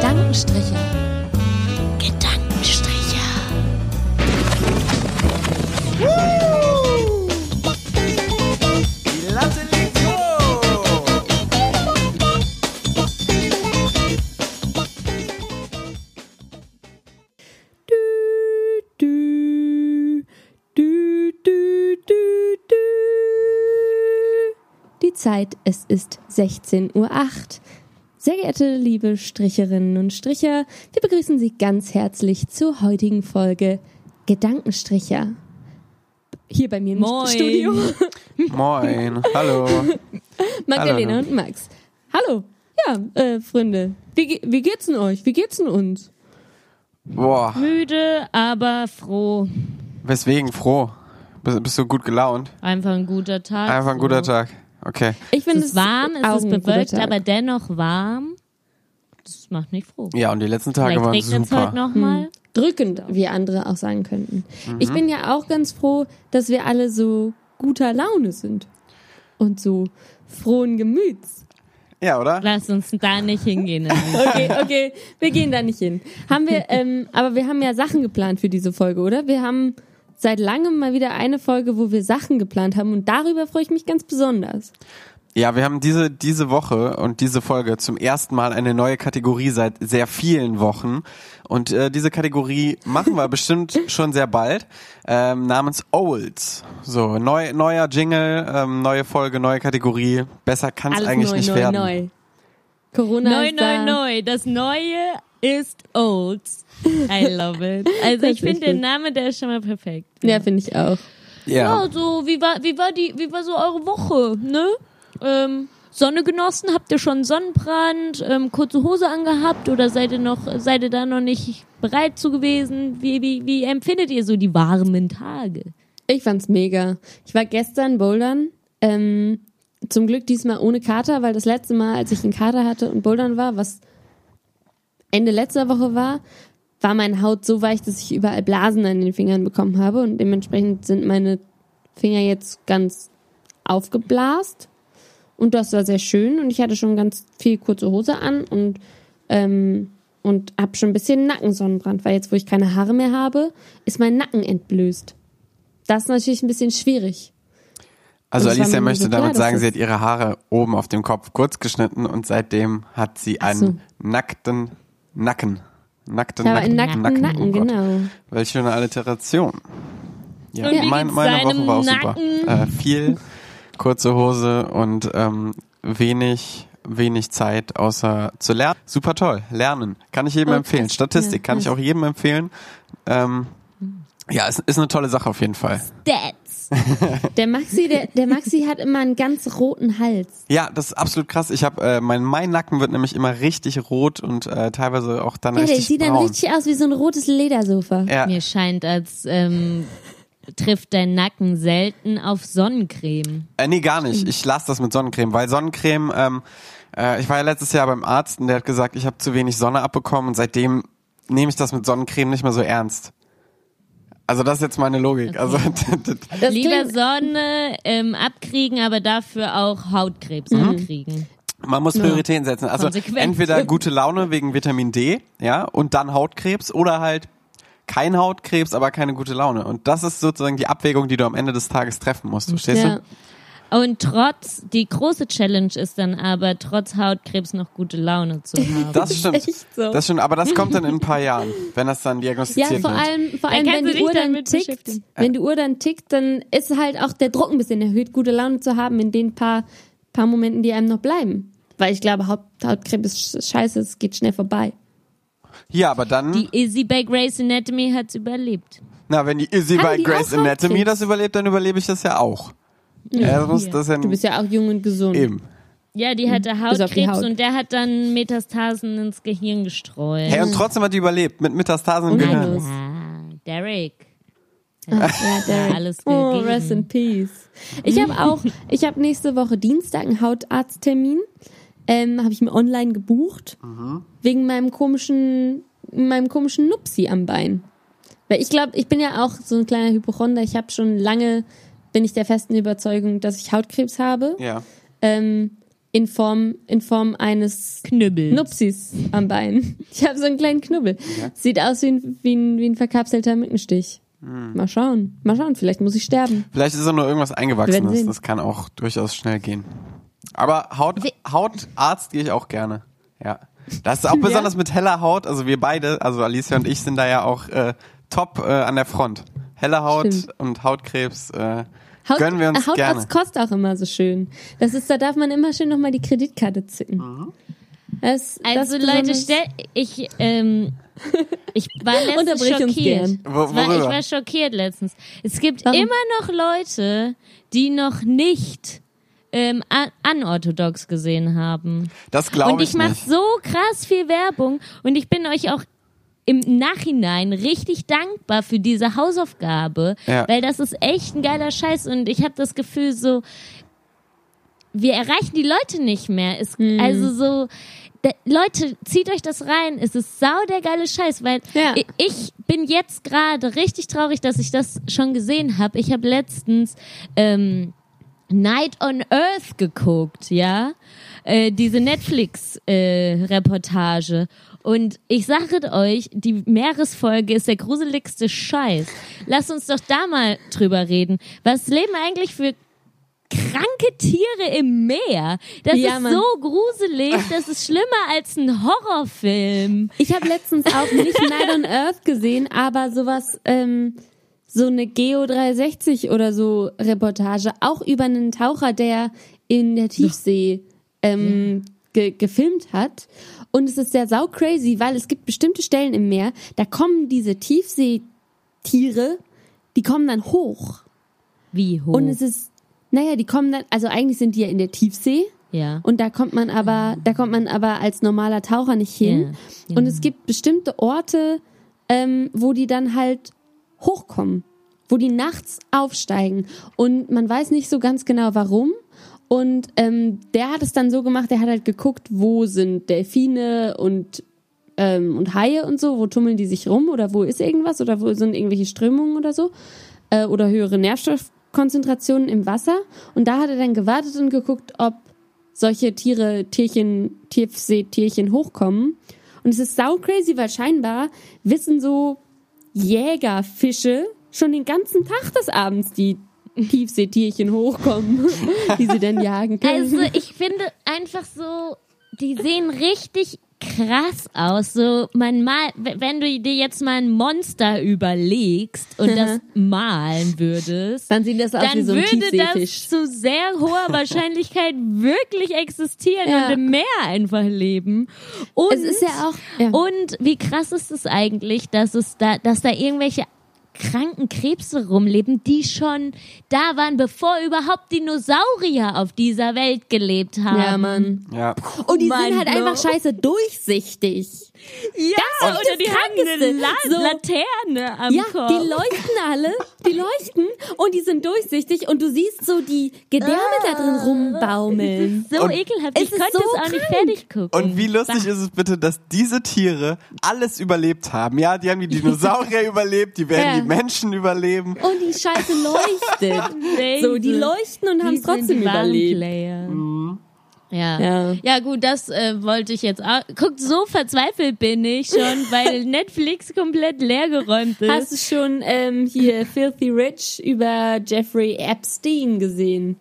Gedankenstriche. Gedankenstriche. Die Latte liegt hoch. Du, du, du, du, du. Die Zeit, es ist 16.08 Uhr. Sehr geehrte liebe Stricherinnen und Stricher, wir begrüßen Sie ganz herzlich zur heutigen Folge Gedankenstricher. Hier bei mir im Moin. Studio Moin, hallo. Magdalena Hallo. und Max. Hallo. Ja, äh, Freunde, wie, wie geht's denn euch? Wie geht's denn uns? Boah, Müde, aber froh. weswegen froh? Bist, bist du gut gelaunt? Einfach ein guter Tag. Einfach ein so. guter Tag. Okay. Ich Es finde ist warm, es ist bewölkt, Tag. aber dennoch warm. Das macht mich froh. Ja, und die letzten Tage Vielleicht waren es super. heute nochmal. drückend, wie andere auch sagen könnten. Mhm. Ich bin ja auch ganz froh, dass wir alle so guter Laune sind und so frohen Gemüts. Ja, oder? Lass uns da nicht hingehen. Okay, okay, wir gehen da nicht hin. Haben wir, ähm, aber wir haben ja Sachen geplant für diese Folge, oder? Wir haben seit langem mal wieder eine Folge, wo wir Sachen geplant haben und darüber freue ich mich ganz besonders. Ja, wir haben diese, diese Woche und diese Folge zum ersten Mal eine neue Kategorie seit sehr vielen Wochen. Und äh, diese Kategorie machen wir bestimmt schon sehr bald, ähm, namens Olds. So, neu, neuer Jingle, ähm, neue Folge, neue Kategorie. Besser kann es eigentlich neu, nicht neu, werden. neu. Corona Neu, ist da. neu, neu. Das Neue ist old. I love it. Also Das ich finde den. Namen, der ist schon mal perfekt. Ja, finde ich auch. Ja. Ja, so, wie war, wie war die, wie war so eure Woche, ne? Ähm, Sonne genossen? Habt ihr schon Sonnenbrand? Ähm, kurze Hose angehabt oder seid ihr noch, seid ihr da noch nicht bereit zu gewesen? Wie, wie, wie empfindet ihr so die warmen Tage? Ich fand's mega. Ich war gestern bouldern. Ähm, zum Glück diesmal ohne Kater, weil das letzte Mal, als ich einen Kater hatte und bouldern war, was Ende letzter Woche war, war meine Haut so weich, dass ich überall Blasen an den Fingern bekommen habe und dementsprechend sind meine Finger jetzt ganz aufgeblast. Und das war sehr schön und ich hatte schon ganz viel kurze Hose an und ähm, und hab schon ein bisschen Nackensonnenbrand, weil jetzt, wo ich keine Haare mehr habe, ist mein Nacken entblößt. Das ist natürlich ein bisschen schwierig. Also Und Alicia möchte so klar, damit dass sagen, sie hat ihre Haare oben auf dem Kopf kurz geschnitten und seitdem hat sie einen so. nackten Nacken. Nackten Ja, nackten nackten Nacken, oh Gott. genau. Welche eine Alliteration. Ja, mein, meine Woche war auch super. Nacken? Äh, viel kurze Hose und ähm, wenig wenig Zeit außer zu lernen. Super toll. Lernen. Kann ich jedem Oh, empfehlen. Statistik Ja, kann ich auch jedem empfehlen. Ähm, ja, ist, ist eine tolle Sache auf jeden Fall. Stats. Der Maxi, der, der Maxi hat immer einen ganz roten Hals. Ja, das ist absolut krass. Ich habe äh, mein mein Nacken wird nämlich immer richtig rot und äh, teilweise auch dann Ja, der richtig sieht dann braun. richtig aus wie so ein rotes Ledersofa. ja, Mir scheint, als ähm, trifft dein Nacken selten auf Sonnencreme. äh, nee, gar nicht. Ich lasse das mit Sonnencreme, weil Sonnencreme ähm, äh, ich war ja letztes Jahr beim Arzt und der hat gesagt, ich habe zu wenig Sonne abbekommen und seitdem nehme ich das mit Sonnencreme nicht mehr so ernst. Also das ist jetzt meine Logik. Also Das Lieber Sonne ähm, abkriegen, aber dafür auch Hautkrebs Mhm. abkriegen. Man muss Prioritäten setzen. Also Konsequent. entweder gute Laune wegen Vitamin D, ja, und dann Hautkrebs oder halt kein Hautkrebs, aber keine gute Laune. Und das ist sozusagen die Abwägung, die du am Ende des Tages treffen musst. Verstehst ja. du? Und trotz, die große Challenge ist dann aber, trotz Hautkrebs noch gute Laune zu haben. Das stimmt. echt so. Das stimmt, aber das kommt dann in ein paar Jahren, wenn das dann Ja, diagnostiziert vor wird. allem, vor allem wenn die Uhr dann tickt, wenn die Uhr dann tickt, dann ist halt auch der Druck ein bisschen erhöht, gute Laune zu haben in den paar, paar Momenten, die einem noch bleiben. Weil ich glaube, Haut, Hautkrebs ist sch- scheiße, es geht schnell vorbei. Ja, aber dann, Die Izzy bei Grey's Anatomy hat's überlebt. na, wenn die Izzy Haben bei die Grey's Anatomy Hautkrebs? das überlebt, dann überlebe ich das ja auch. Ja, muss, Ja. ja Du bist ja auch jung und gesund. eben. Ja, die hatte Hautkrebs Haut. und der hat dann Metastasen ins Gehirn gestreut. Hey, und trotzdem hat die überlebt, mit Metastasen im Gehirn. Ah, Derek. Ja, der, alles oh, gegeben. rest in peace. Ich habe auch, ich habe nächste Woche Dienstag einen Hautarzttermin. Ähm, habe ich mir online gebucht. Wegen meinem komischen, meinem komischen Nupsi am Bein. Weil ich glaube, ich bin ja auch so ein kleiner Hypochonder. Ich habe schon lange, bin ich der festen Überzeugung, dass ich Hautkrebs habe. Ja. Ähm, in Form, in Form eines Knüppel. Nupsis am Bein. Ich habe so einen kleinen Knubbel. Sieht aus wie ein, wie ein, wie ein verkapselter Mückenstich. Hm. Mal schauen. Mal schauen, vielleicht muss ich sterben. Vielleicht ist auch nur irgendwas Eingewachsenes. Das kann auch durchaus schnell gehen. Aber Haut, Hautarzt gehe ich auch gerne. Ja. Das ist auch besonders mit heller Haut. Also wir beide, also Alicia und ich sind da ja auch äh, top äh, an der Front. Helle Haut Stimmt. und Hautkrebs äh, Haut, gönnen wir uns Hautarzt gerne. kostet auch immer so schön. Das ist, da darf man immer schön nochmal die Kreditkarte zücken. Mhm. Das, Also das Leute, stell, ich, ähm, ich war letztens schockiert. Wo- Ich war, ich schockiert letztens. Es gibt Warum? immer noch Leute, die noch nicht ähm, unorthodox gesehen haben. Das glaube Und ich ich mache so krass viel Werbung und ich bin euch auch im Nachhinein richtig dankbar für diese Hausaufgabe, Ja. weil das ist echt ein geiler Scheiß und ich habe das Gefühl so, wir erreichen die Leute nicht mehr. Es, Hm. Also so, da, Leute, zieht euch das rein. Es ist sau der geile Scheiß, weil Ja. ich, ich bin jetzt gerade richtig traurig, dass ich das schon gesehen habe. Ich habe letztens ähm, Night on Earth geguckt, ja, äh, diese Netflix-Reportage. Und ich sage euch, die Meeresfolge ist der gruseligste Scheiß. Lasst uns doch da mal drüber reden. Was leben eigentlich für kranke Tiere im Meer? Das Ja, ist Mann. so gruselig, das ist schlimmer als ein Horrorfilm. Ich habe letztens auch nicht Night on Earth gesehen, aber sowas, ähm, so eine Geo 360 oder so Reportage, auch über einen Taucher, der in der Tiefsee ähm, ge gefilmt hat. Und es ist sehr sau crazy, weil es gibt bestimmte Stellen im Meer, da kommen diese Tiefseetiere, die kommen dann hoch. Wie hoch? Und es ist, naja, die kommen dann, also eigentlich sind die ja in der Tiefsee. ja. Und da kommt man aber, da kommt man aber als normaler Taucher nicht hin. Ja, Und es gibt bestimmte Orte, ähm, wo die dann halt hochkommen, wo die nachts aufsteigen. Und man weiß nicht so ganz genau warum. Und ähm, der hat es dann so gemacht, der hat halt geguckt, wo sind Delfine und ähm, und Haie und so, wo tummeln die sich rum oder wo ist irgendwas oder wo sind irgendwelche Strömungen oder so äh, oder höhere Nährstoffkonzentrationen im Wasser. Und da hat er dann gewartet und geguckt, ob solche Tiere, Tierchen, Tiefseetierchen hochkommen. Und es ist sau crazy, weil scheinbar wissen so Jägerfische schon den ganzen Tag des Abends die Tiefseetierchen hochkommen, die sie dann jagen können. Also ich finde einfach so, die sehen richtig krass aus. So man mal, wenn du dir jetzt mal ein Monster überlegst und das malen würdest, dann sieht das aus wie so ein würde das zu sehr hoher Wahrscheinlichkeit wirklich existieren Ja. und im Meer einfach leben. Und, Es ist ja auch- ja. und wie krass ist es eigentlich, dass es da, dass da irgendwelche kranken Krebse rumleben, die schon da waren, bevor überhaupt Dinosaurier auf dieser Welt gelebt haben. ja, Mann. Ja. Und die Mann, sind halt einfach scheiße durchsichtig. Ja, Das ist oder das die haben eine So. Laterne am Ja, Kopf. die leuchten alle, die leuchten und die sind durchsichtig und du siehst so die Gedärme da drin rumbaumeln. so Und- ekelhaft. Ich ist konnte so es auch nicht krank. fertig gucken. Und wie lustig ist es bitte, dass diese Tiere alles überlebt haben. Ja, die haben die Dinosaurier überlebt, die werden Ja. die Menschen überleben. Und die Scheiße leuchtet. so, die leuchten und haben es trotzdem überlebt. Player. Ja. Ja. ja. gut, das äh, wollte ich jetzt auch. Guckt, so verzweifelt bin ich schon, weil Netflix komplett leergeräumt ist. Hast du schon ähm, hier Filthy Rich über Jeffrey Epstein gesehen?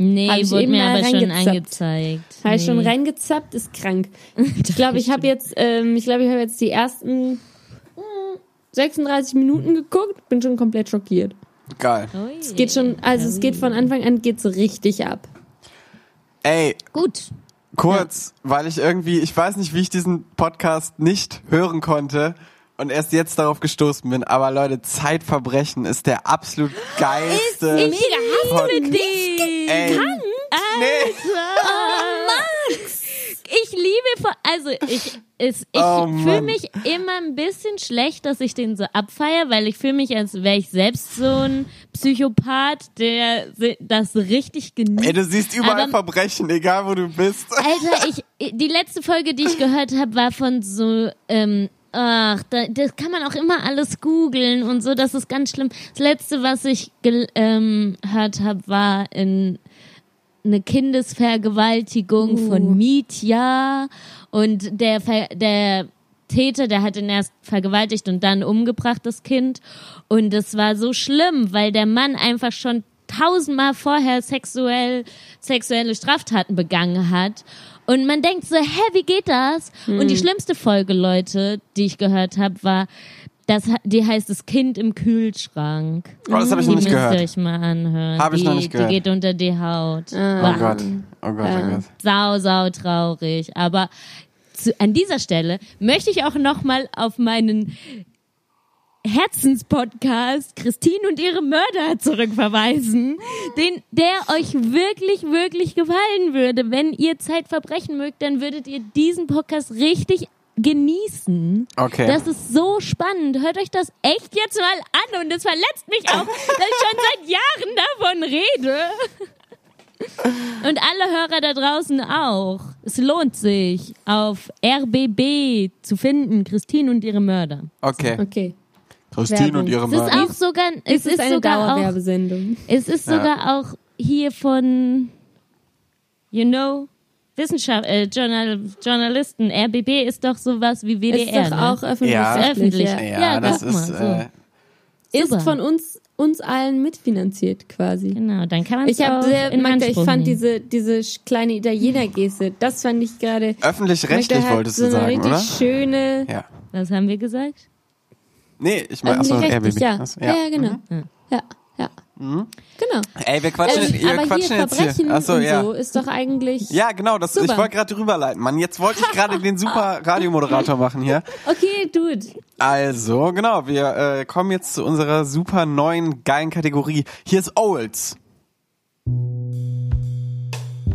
nee, Hab ich wurde mir aber schon reingezappt. angezeigt. Habe ich nee. schon reingezappt, ist krank. Ich glaube, ich habe jetzt, ähm, ich glaube, ich habe jetzt die ersten mm, 36 Minuten geguckt, bin schon komplett schockiert. Geil. Ui. Es geht schon, also es geht von Anfang an geht's richtig ab. Ey, Gut. kurz, weil ich irgendwie, ich weiß nicht, wie ich diesen Podcast nicht hören konnte und erst jetzt darauf gestoßen bin, aber Leute, Zeitverbrechen ist der absolut geilste. mega. Hast du mit Die Ey, nee. Liebe, vor- also ich, ich Oh, fühle mich immer ein bisschen schlecht, dass ich den so abfeier, weil ich fühle mich, als wäre ich selbst so ein Psychopath, der das richtig genießt. Ey, du siehst überall Aber- Verbrechen, egal wo du bist. Alter, ich, die letzte Folge, die ich gehört habe, war von so, ähm, ach, da, das kann man auch immer alles googeln und so, das ist ganz schlimm. Das letzte, was ich ähm, gehört habe, war in eine Kindesvergewaltigung Uh. von Mitya und der, Ver der Täter, der hat ihn erst vergewaltigt und dann umgebracht, das Kind. Und es war so schlimm, weil der Mann einfach schon tausendmal vorher sexuell, sexuelle Straftaten begangen hat. Und man denkt so, hä, wie geht das? Und die schlimmste Folge, Leute, die ich gehört habe, war, das, die heißt das Kind im Kühlschrank. Oh, das habe ich die noch nicht müsst ihr gehört. euch mal anhören. Hab ich die, noch nicht gehört. Die geht unter die Haut. Oh Bah. Gott. Oh Gott, oh Gott. Sau, sau traurig. Aber zu, an dieser Stelle möchte ich auch nochmal auf meinen Herzenspodcast Christine und ihre Mörder zurückverweisen, den, der euch wirklich, wirklich gefallen würde. Wenn ihr Zeitverbrechen mögt, dann würdet ihr diesen Podcast richtig genießen. Okay. Das ist so spannend. Hört euch das echt jetzt mal an und es verletzt mich auch, dass ich schon seit Jahren davon rede. Und alle Hörer da draußen auch. Es lohnt sich, auf RBB zu finden, Christine und ihre Mörder. Okay. Okay. Christine Werbung. und ihre Es ist Mörder. auch sogar, es Es ist, eine sogar auch, Dauerwerbesendung. es ist Ja. sogar auch hier von, you know, Wissenschaft, äh, Journal, Journalisten. RBB ist doch sowas wie WDR. ist doch ne? auch öffentlich. Ja. öffentlich. Öffentlich. Ja. Ja, Ja, das guck mal, ist. so. Äh, Ist Super. von uns, uns allen mitfinanziert quasi. Genau, dann kann man Ich habe auch sehr, in Magda, ich fand nehmen. diese, diese kleine Italiener-Geste, das fand ich gerade. öffentlich-rechtlich Magda hat wolltest so du eine sagen, richtig oder? schöne. Ja. Was haben wir gesagt? Nee, ich meine, achso, RBB. ja. Ja. Ja, genau. Mhm. Ja, ja. Genau. Ey, wir quatschen, Ähm, ihr aber quatschen hier jetzt hier. Verbrechen Achso, und ja. so ist doch eigentlich. Ja, genau, das, ich Super. wollte gerade drüber leiten. Mann, jetzt wollte ich gerade den super Radiomoderator machen hier. Okay, dude. Also, genau, wir äh, kommen jetzt zu unserer super neuen, geilen Kategorie. Hier ist Olds.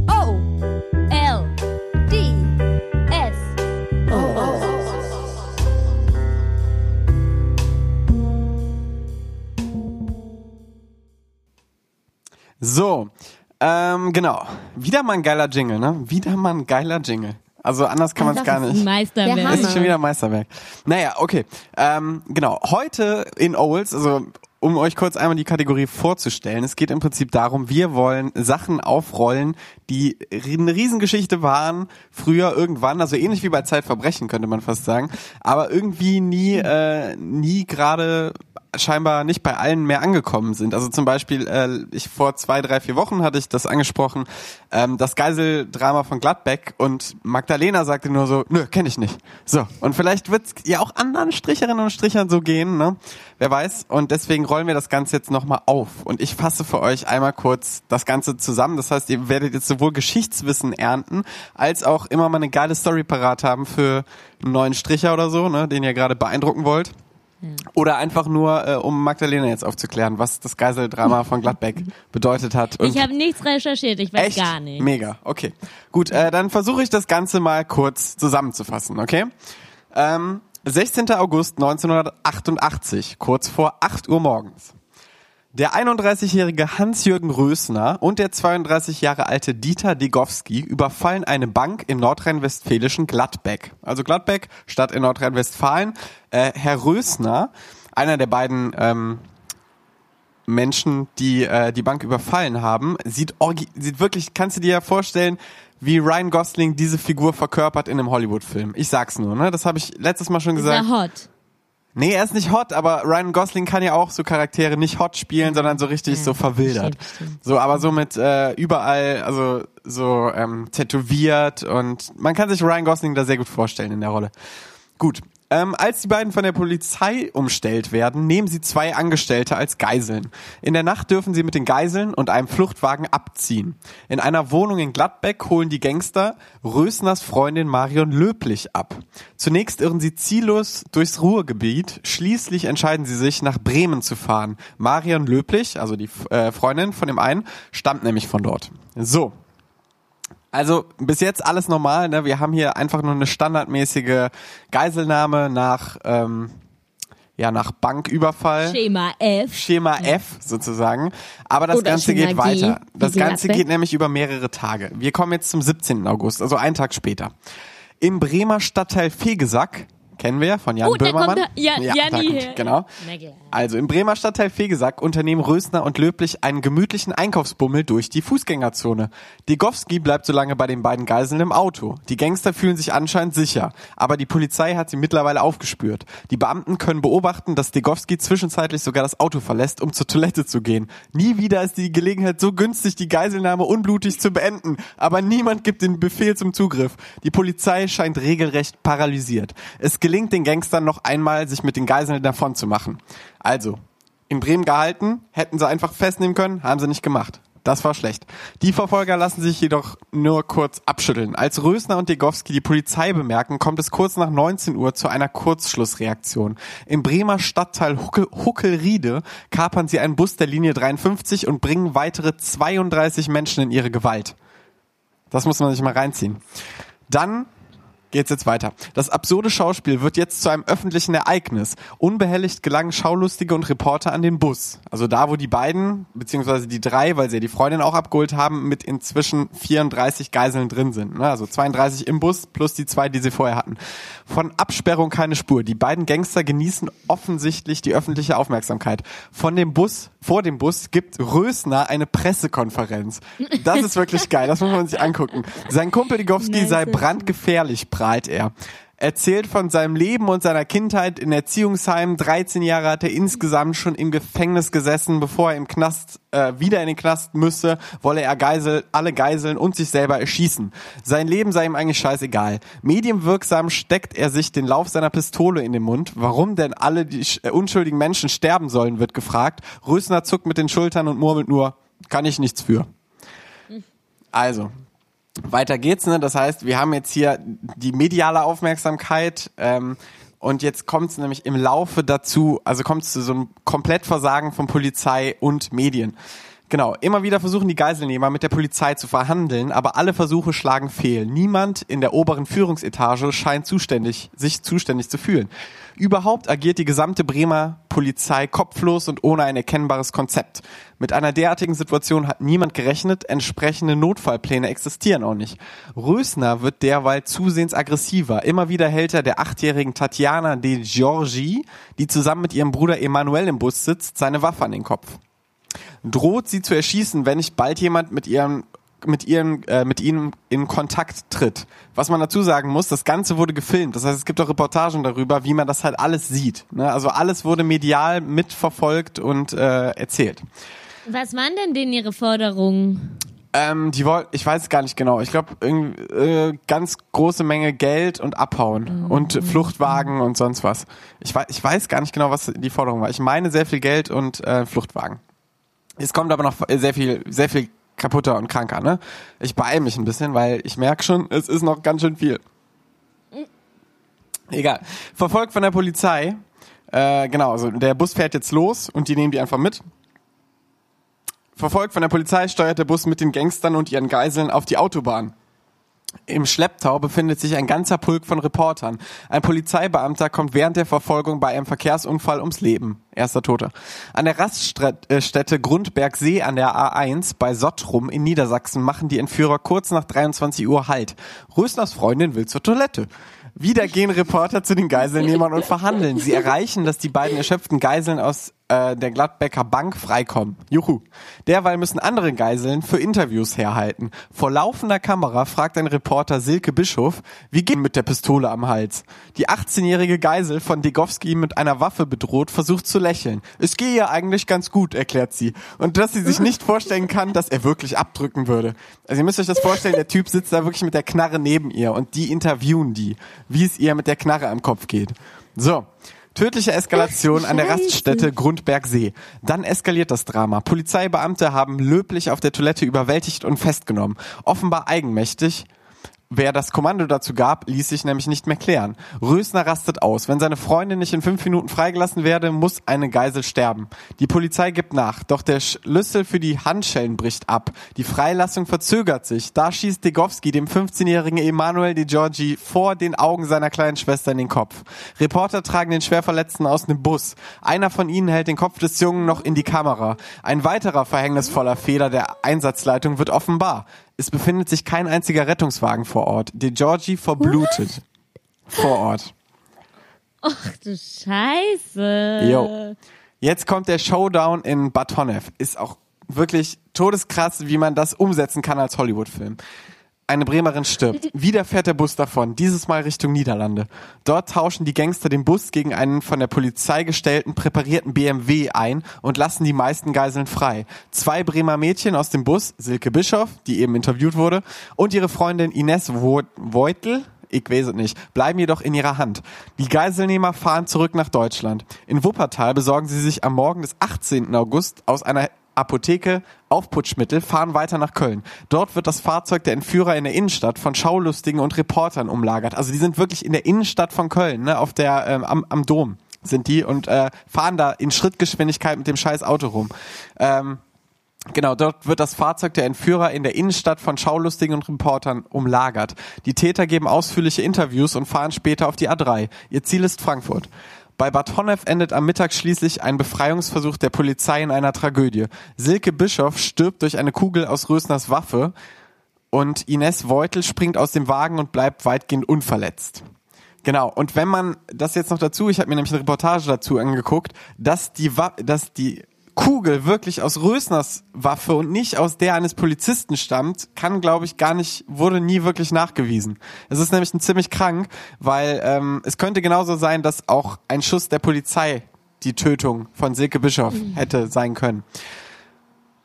O So, ähm, genau. Wieder mal ein geiler Jingle, ne? Wieder mal ein geiler Jingle. Also anders kann man es gar nicht. Meisterwerk. Das ist schon wieder Meisterwerk. Naja, okay. Ähm, genau. Heute in Owls, also um euch kurz einmal die Kategorie vorzustellen. Es geht im Prinzip darum, wir wollen Sachen aufrollen, die eine Riesengeschichte waren, früher irgendwann, also ähnlich wie bei Zeitverbrechen könnte man fast sagen, aber irgendwie nie, äh, nie gerade scheinbar nicht bei allen mehr angekommen sind. Also zum Beispiel, äh, ich vor zwei, drei, vier Wochen hatte ich das angesprochen, ähm, das Geiseldrama von Gladbeck und Magdalena sagte nur so, nö, kenne ich nicht. So, und vielleicht wird's ja auch anderen Stricherinnen und Strichern so gehen, ne? Wer weiß. Und deswegen rollen wir das Ganze jetzt nochmal auf. Und ich fasse für euch einmal kurz das Ganze zusammen. Das heißt, ihr werdet jetzt sowohl Geschichtswissen ernten, als auch immer mal eine geile Story parat haben für einen neuen Stricher oder so, ne, den ihr gerade beeindrucken wollt. Oder einfach nur, äh, um Magdalena jetzt aufzuklären, was das Geiseldrama von Gladbeck bedeutet hat. Ich habe nichts recherchiert, ich weiß echt gar nicht. mega. Okay, gut. Äh, dann versuche ich das Ganze mal kurz zusammenzufassen. Okay. Ähm, 16. August 1988, kurz vor 8 Uhr morgens. Der 31-jährige Hans-Jürgen Rösner und der 32 Jahre alte Dieter Degowski überfallen eine Bank im nordrhein-westfälischen Gladbeck. Also Gladbeck, Stadt in Nordrhein-Westfalen. Äh, Herr Rösner, einer der beiden ähm, Menschen, die äh, die Bank überfallen haben, sieht, sieht wirklich, kannst du dir ja vorstellen, wie Ryan Gosling diese Figur verkörpert in einem Hollywood-Film. Ich sag's nur, ne? Das habe ich letztes Mal schon Ist gesagt. er hot? Nee, er ist nicht hot, aber Ryan Gosling kann ja auch so Charaktere nicht hot spielen, sondern so richtig so verwildert. stimmt, stimmt. So, aber so mit äh, überall, also so ähm, tätowiert und man kann sich Ryan Gosling da sehr gut vorstellen in der Rolle. Gut. Ähm, als die beiden von der Polizei umstellt werden, nehmen sie zwei Angestellte als Geiseln. In der Nacht dürfen sie mit den Geiseln und einem Fluchtwagen abziehen. In einer Wohnung in Gladbeck holen die Gangster Rösners Freundin Marion Löblich ab. Zunächst irren sie ziellos durchs Ruhrgebiet, schließlich entscheiden sie sich, nach Bremen zu fahren. Marion Löblich, also die äh, Freundin von dem einen, stammt nämlich von dort. So, also bis jetzt alles normal. Ne? Wir haben hier einfach nur eine standardmäßige Geiselnahme nach ähm, ja nach Banküberfall. Schema F. Schema F sozusagen. Aber das Oder Ganze Schema geht weiter. Das Ganze geht nämlich über mehrere Tage. Wir kommen jetzt zum 17. August, also einen Tag später. Im Bremer Stadtteil Fegesack kennen wir von Jan Oh, da Böhmermann. kommt er- ja, da Janni kommt-. Genau. Also im Bremer Stadtteil Fegesack unternehmen Rösner und Löblich einen gemütlichen Einkaufsbummel durch die Fußgängerzone. Degowski bleibt so lange bei den beiden Geiseln im Auto. Die Gangster fühlen sich anscheinend sicher, aber die Polizei hat sie mittlerweile aufgespürt. Die Beamten können beobachten, dass Degowski zwischenzeitlich sogar das Auto verlässt, um zur Toilette zu gehen. Nie wieder ist die Gelegenheit so günstig, die Geiselnahme unblutig zu beenden, aber niemand gibt den Befehl zum Zugriff. Die Polizei scheint regelrecht paralysiert. Es gelingt den Gangstern noch einmal, sich mit den Geiseln davon zu machen. Also, in Bremen gehalten, hätten sie einfach festnehmen können, haben sie nicht gemacht. Das war schlecht. Die Verfolger lassen sich jedoch nur kurz abschütteln. Als Rösner und Degowski die Polizei bemerken, kommt es kurz nach 19 Uhr zu einer Kurzschlussreaktion. Im Bremer Stadtteil Huckel, Huckelriede kapern sie einen Bus der Linie 53 und bringen weitere 32 Menschen in ihre Gewalt. Das muss man sich mal reinziehen. Dann geht's jetzt weiter. Das absurde Schauspiel wird jetzt zu einem öffentlichen Ereignis. Unbehelligt gelangen Schaulustige und Reporter an den Bus. Also da, wo die beiden, beziehungsweise die drei, weil sie ja die Freundin auch abgeholt haben, mit inzwischen 34 Geiseln drin sind. Ne? Also 32 im Bus plus die zwei, die sie vorher hatten. Von Absperrung keine Spur. Die beiden Gangster genießen offensichtlich die öffentliche Aufmerksamkeit. Von dem Bus, vor dem Bus gibt Rösner eine Pressekonferenz. Das ist wirklich geil. Das muss man sich angucken. Sein Kumpel Digowski sei brandgefährlich, prahlt er. Erzählt von seinem Leben und seiner Kindheit in Erziehungsheimen. 13 Jahre hat er insgesamt schon im Gefängnis gesessen. Bevor er im Knast äh, wieder in den Knast müsse, wolle er Geisel, alle Geiseln und sich selber erschießen. Sein Leben sei ihm eigentlich scheißegal. Medienwirksam steckt er sich den Lauf seiner Pistole in den Mund. Warum denn alle die äh, unschuldigen Menschen sterben sollen, wird gefragt. Rösner zuckt mit den Schultern und murmelt nur, kann ich nichts für. Also, weiter geht's, ne? Das heißt, wir haben jetzt hier die mediale Aufmerksamkeit ähm, und jetzt kommt es nämlich im Laufe dazu, also kommt es zu so einem Komplettversagen von Polizei und Medien. Genau, immer wieder versuchen die Geiselnehmer mit der Polizei zu verhandeln, aber alle Versuche schlagen fehl. Niemand in der oberen Führungsetage scheint zuständig, sich zuständig zu fühlen. Überhaupt agiert die gesamte Bremer Polizei kopflos und ohne ein erkennbares Konzept. Mit einer derartigen Situation hat niemand gerechnet, entsprechende Notfallpläne existieren auch nicht. Rösner wird derweil zusehends aggressiver. Immer wieder hält er der achtjährigen Tatjana de Giorgi, die zusammen mit ihrem Bruder Emanuel im Bus sitzt, seine Waffe an den Kopf droht sie zu erschießen, wenn nicht bald jemand mit ihrem mit ihrem äh, mit ihnen in Kontakt tritt. Was man dazu sagen muss, das Ganze wurde gefilmt. Das heißt, es gibt auch Reportagen darüber, wie man das halt alles sieht. Ne? Also alles wurde medial mitverfolgt und äh, erzählt. Was waren denn denn ihre Forderungen? Ähm, die wollten, ich weiß gar nicht genau. Ich glaube, äh, ganz große Menge Geld und abhauen und Fluchtwagen und sonst was. Ich weiß, ich weiß gar nicht genau, was die Forderung war. Ich meine sehr viel Geld und äh, Fluchtwagen. Es kommt aber noch sehr viel, sehr viel kaputter und kranker, ne? Ich beeile mich ein bisschen, weil ich merke schon, es ist noch ganz schön viel. Egal. Verfolgt von der Polizei. Äh, genau, also der Bus fährt jetzt los und die nehmen die einfach mit. Verfolgt von der Polizei steuert der Bus mit den Gangstern und ihren Geiseln auf die Autobahn. Im Schlepptau befindet sich ein ganzer Pulk von Reportern. Ein Polizeibeamter kommt während der Verfolgung bei einem Verkehrsunfall ums Leben. Erster Toter. An der Raststätte Grundbergsee an der A1 bei Sottrum in Niedersachsen machen die Entführer kurz nach 23 Uhr Halt. Rösners Freundin will zur Toilette. Wieder gehen Reporter zu den Geiselnehmern und verhandeln. Sie erreichen, dass die beiden erschöpften Geiseln aus äh, der Gladbecker Bank freikommen. Juhu. Derweil müssen andere Geiseln für Interviews herhalten. Vor laufender Kamera fragt ein Reporter Silke Bischof, wie geht mit der Pistole am Hals? Die 18-jährige Geisel von Degowski mit einer Waffe bedroht, versucht zu lächeln. Es gehe ja eigentlich ganz gut, erklärt sie. Und dass sie sich nicht vorstellen kann, dass er wirklich abdrücken würde. Also ihr müsst euch das vorstellen, der Typ sitzt da wirklich mit der Knarre neben ihr und die interviewen die, wie es ihr mit der Knarre am Kopf geht. So. Tödliche Eskalation an der. Raststätte Grundbergsee. Dann eskaliert das Drama. Polizeibeamte haben löblich auf der Toilette überwältigt und festgenommen. Offenbar eigenmächtig. Wer das Kommando dazu gab, ließ sich nämlich nicht mehr klären. Rösner rastet aus. Wenn seine Freundin nicht in fünf Minuten freigelassen werde, muss eine Geisel sterben. Die Polizei gibt nach, doch der Schlüssel für die Handschellen bricht ab. Die Freilassung verzögert sich. Da schießt Degowski dem 15-jährigen Emanuel de Giorgi vor den Augen seiner kleinen Schwester in den Kopf. Reporter tragen den Schwerverletzten aus dem Bus. Einer von ihnen hält den Kopf des Jungen noch in die Kamera. Ein weiterer verhängnisvoller Fehler der Einsatzleitung wird offenbar. Es befindet sich kein einziger Rettungswagen vor Ort. De Giorgi verblutet. Vor Ort. Ach du Scheiße. Jo. Jetzt kommt der Showdown in Batonev. Ist auch wirklich todeskrass, wie man das umsetzen kann als Hollywood-Film. Eine Bremerin stirbt. Wieder fährt der Bus davon, dieses Mal Richtung Niederlande. Dort tauschen die Gangster den Bus gegen einen von der Polizei gestellten, präparierten BMW ein und lassen die meisten Geiseln frei. Zwei Bremer Mädchen aus dem Bus, Silke Bischoff, die eben interviewt wurde, und ihre Freundin Ines Voitel, ich weiß es nicht, bleiben jedoch in ihrer Hand. Die Geiselnehmer fahren zurück nach Deutschland. In Wuppertal besorgen sie sich am Morgen des 18. August aus einer Apotheke Aufputschmittel, fahren weiter nach Köln. Dort wird das Fahrzeug der Entführer in der Innenstadt von Schaulustigen und Reportern umlagert. Also die sind wirklich in der Innenstadt von Köln, ne, auf der ähm, am, am Dom sind die und äh, fahren da in Schrittgeschwindigkeit mit dem scheiß Auto rum. Ähm, Genau, dort wird das Fahrzeug der Entführer in der Innenstadt von Schaulustigen und Reportern umlagert. Die Täter geben ausführliche Interviews und fahren später auf die A3. Ihr Ziel ist Frankfurt. Bei Bad Honnef endet am Mittag schließlich ein Befreiungsversuch der Polizei in einer Tragödie. Silke Bischof stirbt durch eine Kugel aus Rösners Waffe und Ines Voitel springt aus dem Wagen und bleibt weitgehend unverletzt. Genau, und wenn man das jetzt noch dazu, ich habe mir nämlich eine Reportage dazu angeguckt, dass die, Wa dass die Kugel wirklich aus Rösners Waffe und nicht aus der eines Polizisten stammt, kann, glaube ich, gar nicht, wurde nie wirklich nachgewiesen. Es ist nämlich ein ziemlich krank, weil ähm, es könnte genauso sein, dass auch ein Schuss der Polizei die Tötung von Silke Bischof hätte sein können.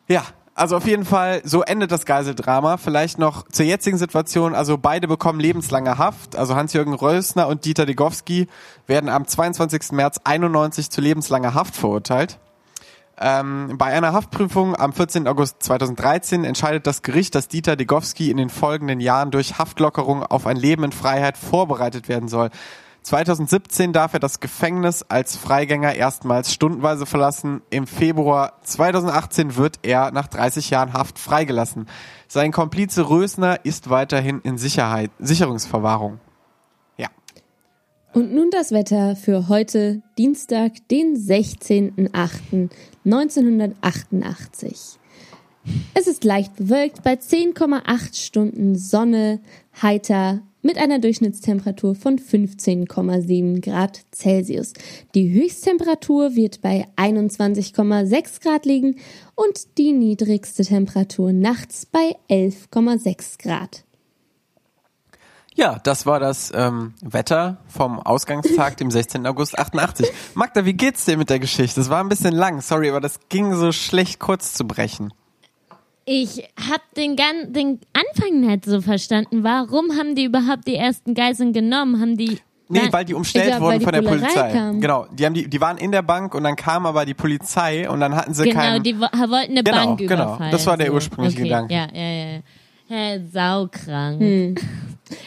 Ja, also auf jeden Fall, so endet das Geiseldrama. Vielleicht noch zur jetzigen Situation, also beide bekommen lebenslange Haft. Also Hans-Jürgen Rösner und Dieter Degowski werden am 22. März 91 zu lebenslanger Haft verurteilt. Ähm, bei einer Haftprüfung am 14. August 2013 entscheidet das Gericht, dass Dieter Degowski in den folgenden Jahren durch Haftlockerung auf ein Leben in Freiheit vorbereitet werden soll. 2017 darf er das Gefängnis als Freigänger erstmals stundenweise verlassen. Im Februar 2018 wird er nach 30 Jahren Haft freigelassen. Sein Komplize Rösner ist weiterhin in Sicherheit, Sicherungsverwahrung. Und nun das Wetter für heute, Dienstag, den 16.08.1988. Es ist leicht bewölkt bei 10,8 Stunden Sonne, heiter mit einer Durchschnittstemperatur von 15,7 Grad Celsius. Die Höchsttemperatur wird bei 21,6 Grad liegen und die niedrigste Temperatur nachts bei 11,6 Grad. Ja, das war das ähm, Wetter vom Ausgangstag, dem 16. August 88. Magda, wie geht's dir mit der Geschichte? Das war ein bisschen lang, sorry, aber das ging so schlecht kurz zu brechen. Ich hab den, gan den Anfang nicht so verstanden. Warum haben die überhaupt die ersten Geiseln genommen? Haben die. Nee, weil die umstellt glaub, wurden die von der Polizei. kam. Genau, die haben die, die waren in der Bank und dann kam aber die Polizei und dann hatten sie Genau, keinen. die wo- wollten eine Genau, Bank genau. überfallen. Das war der ursprüngliche okay. Gedanke. Ja, ja, ja. Hä, saukrank. Hm.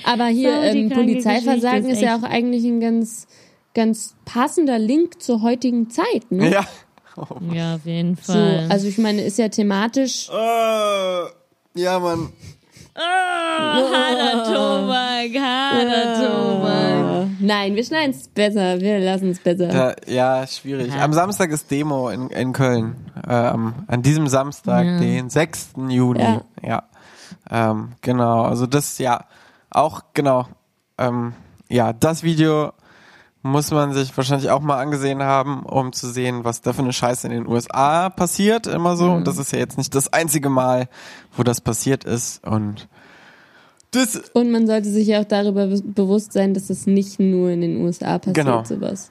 Aber hier So, ähm, Polizeiversagen Geschichte ist ist ja auch eigentlich ein ganz, ganz passender Link zur heutigen Zeit. Ne? ja. Ja, auf jeden So, Fall. also ich meine, ist ja thematisch. Äh, ja, Mann. oh, harter Tobak, harter Tobak. Nein, wir schneiden es besser. Wir lassen es besser. Ja, ja, schwierig. Am Samstag ist Demo in, in Köln. Ähm, an diesem Samstag, Ja. den 6. Juni. Ja. Ja. Ähm, genau, also das, ja, auch, genau. Ähm, ja, das Video muss man sich wahrscheinlich auch mal angesehen haben, um zu sehen, was da für eine Scheiße in den USA passiert, immer so. Und das ist ja jetzt nicht das einzige Mal, wo das passiert ist. Und das, Und man sollte sich ja auch darüber be- bewusst sein, dass das nicht nur in den USA passiert, Genau. sowas.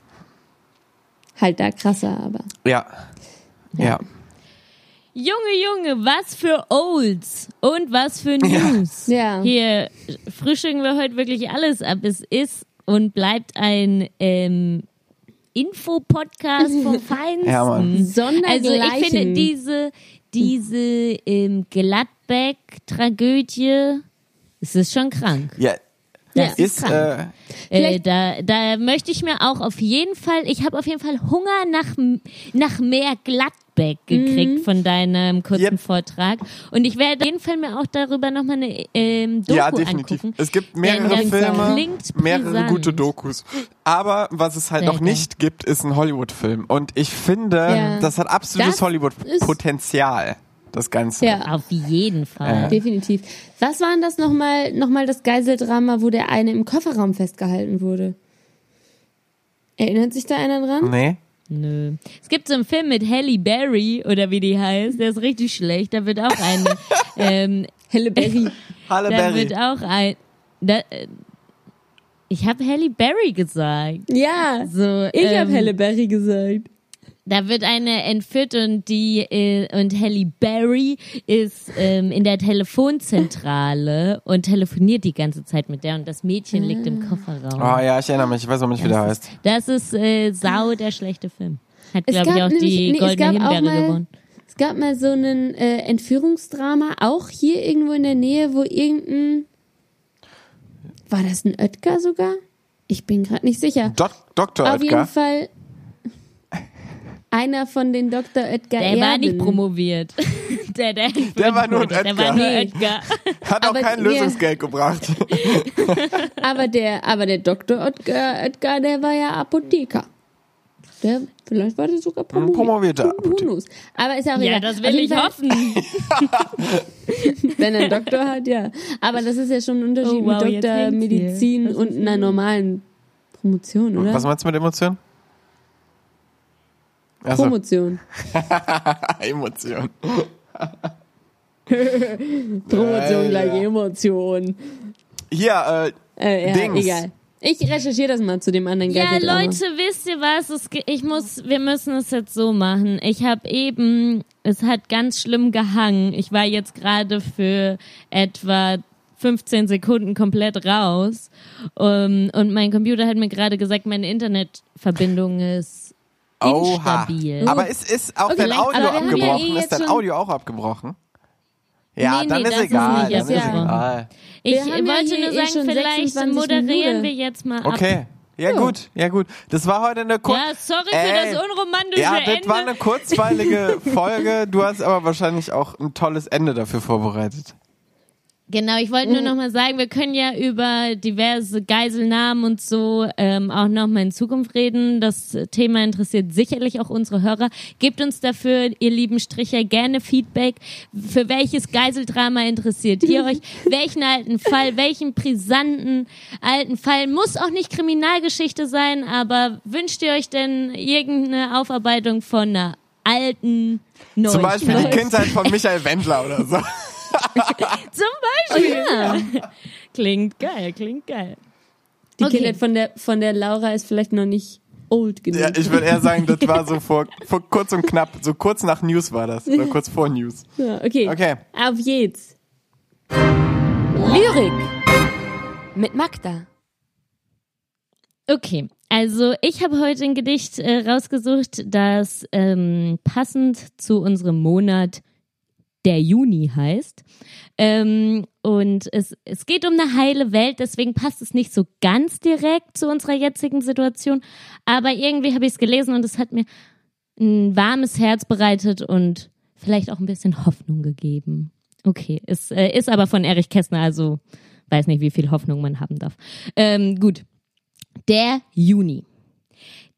Halt da krasser, aber. ja. Ja. Junge, Junge, was für Olds und was für News. Ja. Hier frühstücken wir heute wirklich alles ab. Es ist und bleibt ein ähm, Info-Podcast vom Feinsten. Ja, Mann. Also ich finde diese, diese ähm, Gladbeck-Tragödie, es ist schon krank. Ja. Das ist Ist, krank. äh, Äh, da, da möchte ich mir auch auf jeden Fall, ich habe auf jeden Fall Hunger nach, nach mehr Gladbeck gekriegt Mhm. von deinem kurzen Yep. Vortrag. Und ich werde auf jeden Fall mir auch darüber nochmal eine ähm, Doku ja, definitiv. angucken. Es gibt mehrere Filme, mehrere gute Dokus. Aber was es halt Sehr noch geil. nicht gibt, ist ein Hollywood-Film. Und ich finde, Ja. das hat absolutes Hollywood-Potenzial, das Ganze. Ja. Auf jeden Fall. Definitiv. Was war denn das nochmal, noch mal das Geiseldrama, wo der eine im Kofferraum festgehalten wurde? Erinnert sich da einer dran? Nee? Nö. Es gibt so einen Film mit Halle Berry, oder wie die heißt, der ist richtig schlecht. Da wird auch eine, ähm, Halle Berry. Halle da Berry. wird auch ein, da, äh, ich habe Halle Berry gesagt. Ja, So, ich ähm, habe Halle Berry gesagt. Da wird eine entführt und die äh, und Halle Berry ist ähm, in der Telefonzentrale und telefoniert die ganze Zeit mit der und das Mädchen liegt im Kofferraum. Oh ja, ich erinnere mich. Ich weiß auch nicht, wie der heißt. Das ist äh, sau der schlechte Film. Hat Es glaube ich gab auch die nämlich- nee, es goldene Himbeere mal- gewonnen. Es gab mal so einen äh, Entführungsdrama, auch hier irgendwo in der Nähe, wo irgendein. War das ein Oetker sogar? Ich bin gerade nicht sicher. Dok Dr. Auf jeden Oetker. Fall einer von den Dr. Oetker Der war nicht promoviert. der, der, Der war nur ein wurde. Der war nur. Oetker. Hat auch Aber kein Lösungsgeld gebracht. Aber der, aber der Dr. Oetker, Oetker, der war ja Apotheker. Der, vielleicht war der sogar promoviert. promovierter Apotheker. Aber ist ja auch Ja, egal. das will ich Fall, hoffen. Wenn er einen Doktor hat, ja. Aber das ist ja schon ein Unterschied Oh, wow, Doktor. Medizin und einer normalen Promotion, oder? Was meinst du mit Emotion? Also, Promotion. Emotion. Promotion gleich ja. Emotion. Hier, äh, Äh, ja, Dings. egal. Ich recherchiere das mal zu dem anderen Ja, Geiseldrama. Leute, wisst ihr was? Es, ich muss, wir müssen es jetzt so machen. Ich habe eben, es hat ganz schlimm gehangen. Ich war jetzt gerade für etwa 15 Sekunden komplett raus. Um, und mein Computer hat mir gerade gesagt, meine Internetverbindung ist Oha. instabil. Aber ist, ist auch Okay, dein Audio aber wir haben ja abgebrochen? eh ist dein schon- Audio auch abgebrochen? Ja, Nee, dann nee, ist das ist egal. nicht dann ist abgebrochen. egal. Ich Wir haben ja wollte hier nur eh sagen, vielleicht 26 moderieren Minuten. wir jetzt mal ab. Okay. Ja, gut, ja gut. Das war heute eine kurze. Ja, sorry für das unromantische Ja, Ende. das war eine kurzweilige Folge. Du hast aber wahrscheinlich auch ein tolles Ende dafür vorbereitet. Genau, ich wollte Mhm. nur noch mal sagen, wir können ja über diverse Geiselnahmen und so ähm, auch noch mal in Zukunft reden. Das Thema interessiert sicherlich auch unsere Hörer. Gebt uns dafür, ihr lieben Stricher, gerne Feedback. Für welches Geiseldrama interessiert ihr euch? Welchen alten Fall, welchen brisanten alten Fall? Muss auch nicht Kriminalgeschichte sein, aber wünscht ihr euch denn irgendeine Aufarbeitung von einer alten Neuigkeit? Zum Beispiel die Kindheit von Michael Wendler oder so. Zum Oh Beispiel. ja. Klingt geil, klingt geil. Die Okay. Kindheit von der, von der Laura ist vielleicht noch nicht old genug. Ja, ich würde eher sagen, das war so vor, vor kurz und knapp. So kurz nach News war das. Oder kurz vor News. Ja, okay. Okay. Auf geht's. Lyrik. Mit Magda. Okay, also ich habe heute ein Gedicht äh, rausgesucht, das ähm, passend zu unserem Monat der Juni heißt. Ähm, und es, es geht um eine heile Welt, deswegen passt es nicht so ganz direkt zu unserer jetzigen Situation. Aber irgendwie habe ich es gelesen und es hat mir ein warmes Herz bereitet und vielleicht auch ein bisschen Hoffnung gegeben. Okay, es äh, ist aber von Erich Kästner, also weiß nicht, wie viel Hoffnung man haben darf. Ähm, gut. Der Juni.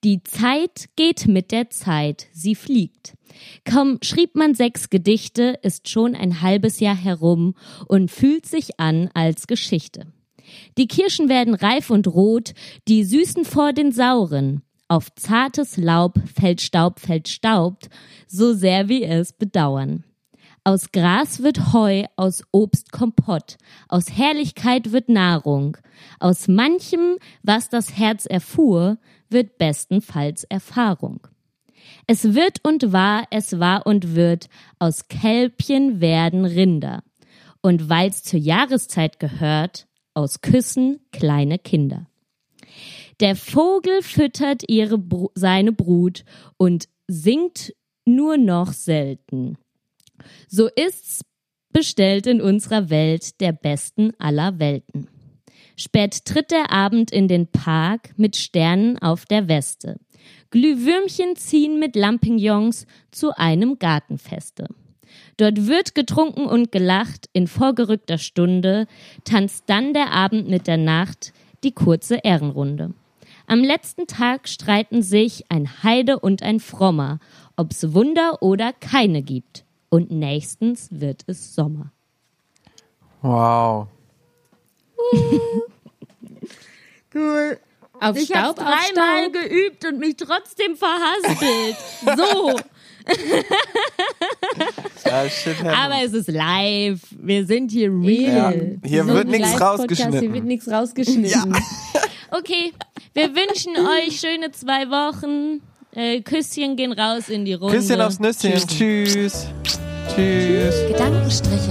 Die Zeit geht mit der Zeit, sie fliegt. Kaum schrieb man sechs Gedichte, ist schon ein halbes Jahr herum und fühlt sich an als Geschichte. Die Kirschen werden reif und rot, die Süßen vor den Sauren. Auf zartes Laub fällt Staub, fällt Staub, so sehr wir es bedauern. Aus Gras wird Heu, aus Obst Kompott, aus Herrlichkeit wird Nahrung, aus manchem, was das Herz erfuhr, wird bestenfalls Erfahrung. Es wird und war, es war und wird, aus Kälbchen werden Rinder. Und weil's zur Jahreszeit gehört, aus Küssen kleine Kinder. Der Vogel füttert ihre seine Brut und singt nur noch selten. So ist's bestellt in unserer Welt der besten aller Welten. Spät tritt der Abend in den Park mit Sternen auf der Weste. Glühwürmchen ziehen mit Lampignons zu einem Gartenfeste. Dort wird getrunken und gelacht, in vorgerückter Stunde tanzt dann der Abend mit der Nacht die kurze Ehrenrunde. Am letzten Tag streiten sich ein Heide und ein Frommer, ob's Wunder oder keine gibt. Und nächstens wird es Sommer. Wow. Auf Ich habe Staub, auf dreimal Staub. geübt und mich trotzdem verhaspelt. so, Ah, shit happens. aber es ist live. Wir sind hier Ja, real. hier So wird nichts Hier wird rausgeschnitten. nichts rausgeschnitten. Okay, wir wünschen euch schöne zwei Wochen. Äh, Küsschen gehen raus in die Runde. Küsschen aufs Nüsschen. Tschüss. Tschüss. Gedankenstriche.